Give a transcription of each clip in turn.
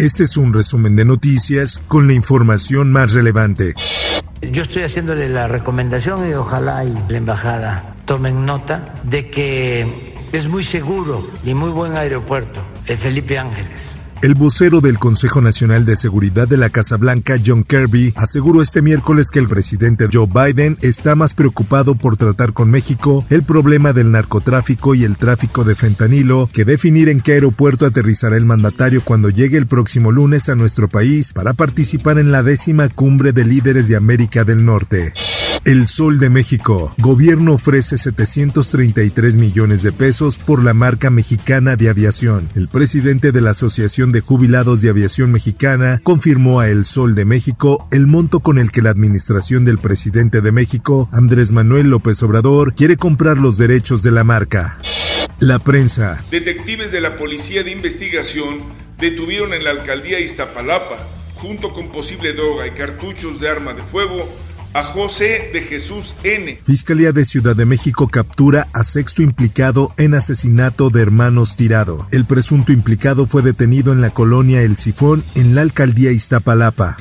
Este es un resumen de noticias con la información más relevante. Yo estoy haciéndole la recomendación y ojalá y la embajada tomen nota de que es muy seguro y muy buen aeropuerto el Felipe Ángeles. El vocero del Consejo Nacional de Seguridad de la Casa Blanca, John Kirby, aseguró este miércoles que el presidente Joe Biden está más preocupado por tratar con México el problema del narcotráfico y el tráfico de fentanilo que definir en qué aeropuerto aterrizará el mandatario cuando llegue el próximo lunes a nuestro país para participar en la décima cumbre de líderes de América del Norte. El Sol de México. Gobierno ofrece 733 millones de pesos por la marca mexicana de aviación. El presidente de la Asociación de Jubilados de Aviación Mexicana confirmó a El Sol de México el monto con el que la administración del presidente de México, Andrés Manuel López Obrador, quiere comprar los derechos de la marca. La prensa. Detectives de la Policía de Investigación detuvieron en la alcaldía Iztapalapa, junto con posible droga y cartuchos de arma de fuego, a José de Jesús N. Fiscalía de Ciudad de México captura a sexto implicado en asesinato de hermanos Tirado. El presunto implicado fue detenido en la colonia El Sifón, en la alcaldía Iztapalapa.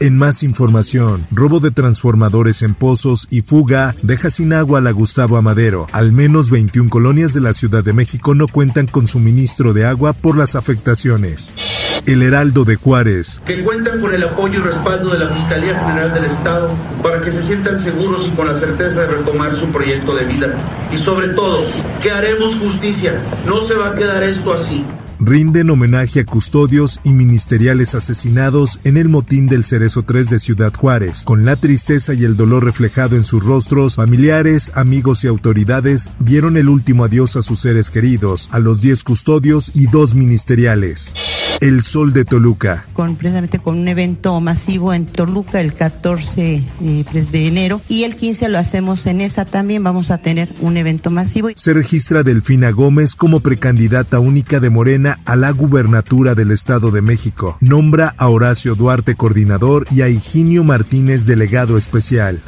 En más información, robo de transformadores en pozos y fuga deja sin agua a la Gustavo Amadero. Al menos 21 colonias de la Ciudad de México no cuentan con suministro de agua por las afectaciones. El Heraldo de Juárez. Que cuentan con el apoyo y respaldo de la Fiscalía General del Estado para que se sientan seguros y con la certeza de retomar su proyecto de vida. Y sobre todo, que haremos justicia. No se va a quedar esto así rinden homenaje a custodios y ministeriales asesinados en el motín del Cerezo 3 de Ciudad Juárez. Con la tristeza y el dolor reflejado en sus rostros, familiares, amigos y autoridades vieron el último adiós a sus seres queridos, a los 10 custodios y dos ministeriales. El Sol de Toluca. Con, precisamente con un evento masivo en Toluca el 14 eh, pues, de enero y el 15 lo hacemos en esa también. Vamos a tener un evento masivo. Se registra Delfina Gómez como precandidata única de Morena a la gubernatura del Estado de México. Nombra a Horacio Duarte coordinador y a Higinio Martínez delegado especial.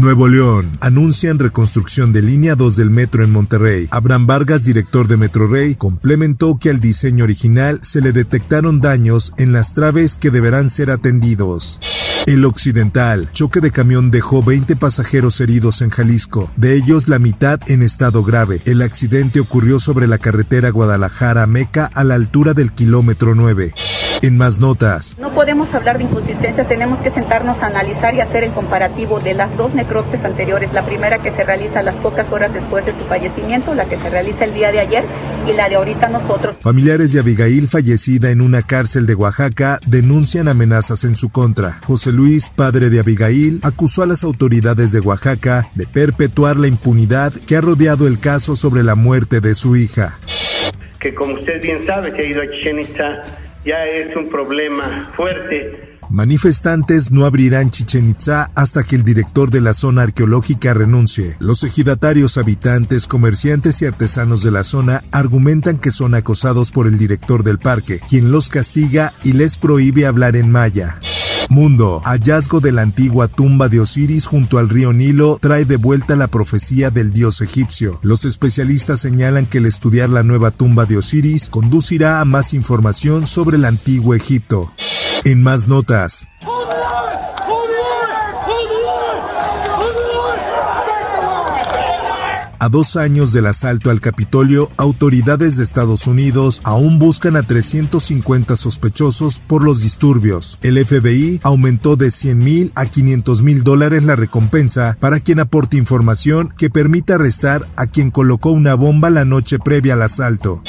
Nuevo León. Anuncian reconstrucción de línea 2 del metro en Monterrey. Abraham Vargas, director de Metrorrey, complementó que al diseño original se le detectaron daños en las traves que deberán ser atendidos. El Occidental. Choque de camión dejó 20 pasajeros heridos en Jalisco, de ellos la mitad en estado grave. El accidente ocurrió sobre la carretera Guadalajara-Meca a la altura del kilómetro 9. En más notas. No podemos hablar de inconsistencia, tenemos que sentarnos a analizar y hacer el comparativo de las dos necropsias anteriores. La primera que se realiza las pocas horas después de su fallecimiento, la que se realiza el día de ayer y la de ahorita nosotros. Familiares de Abigail, fallecida en una cárcel de Oaxaca, denuncian amenazas en su contra. José Luis, padre de Abigail, acusó a las autoridades de Oaxaca de perpetuar la impunidad que ha rodeado el caso sobre la muerte de su hija. Que como usted bien sabe, que ha ido a Chichen Itza ya es un problema fuerte. Manifestantes no abrirán Chichen Itza hasta que el director de la zona arqueológica renuncie. Los ejidatarios, habitantes, comerciantes y artesanos de la zona argumentan que son acosados por el director del parque, quien los castiga y les prohíbe hablar en maya. Mundo, hallazgo de la antigua tumba de Osiris junto al río Nilo trae de vuelta la profecía del dios egipcio. Los especialistas señalan que el estudiar la nueva tumba de Osiris conducirá a más información sobre el antiguo Egipto. En más notas, A dos años del asalto al Capitolio, autoridades de Estados Unidos aún buscan a 350 sospechosos por los disturbios. El FBI aumentó de 100 mil a 500 mil dólares la recompensa para quien aporte información que permita arrestar a quien colocó una bomba la noche previa al asalto.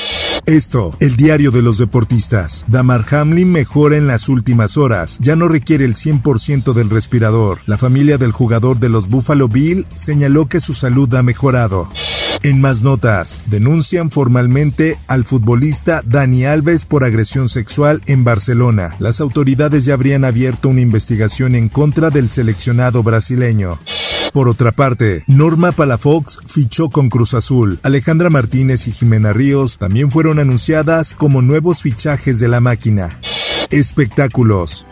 Esto, el diario de los deportistas. Damar Hamlin mejora en las últimas horas. Ya no requiere el 100% del respirador. La familia del jugador de los Buffalo Bill señaló que su salud ha mejorado. En más notas, denuncian formalmente al futbolista Dani Alves por agresión sexual en Barcelona. Las autoridades ya habrían abierto una investigación en contra del seleccionado brasileño. Por otra parte, Norma Palafox fichó con Cruz Azul. Alejandra Martínez y Jimena Ríos también fueron anunciadas como nuevos fichajes de la máquina. Espectáculos.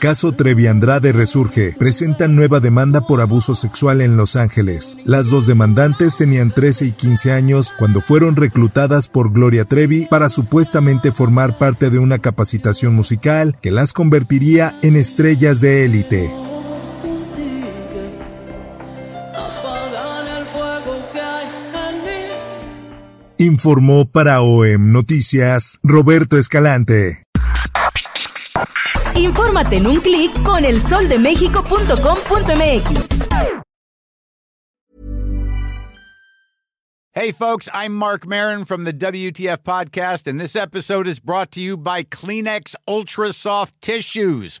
Caso Trevi Andrade resurge. Presentan nueva demanda por abuso sexual en Los Ángeles. Las dos demandantes tenían 13 y 15 años cuando fueron reclutadas por Gloria Trevi para supuestamente formar parte de una capacitación musical que las convertiría en estrellas de élite. Informó para OEM Noticias Roberto Escalante. Infórmate en un clic con elsoldemexico.com.mx. Hey, folks, I'm Mark Marin from the WTF Podcast, and this episode is brought to you by Kleenex Ultra Soft Tissues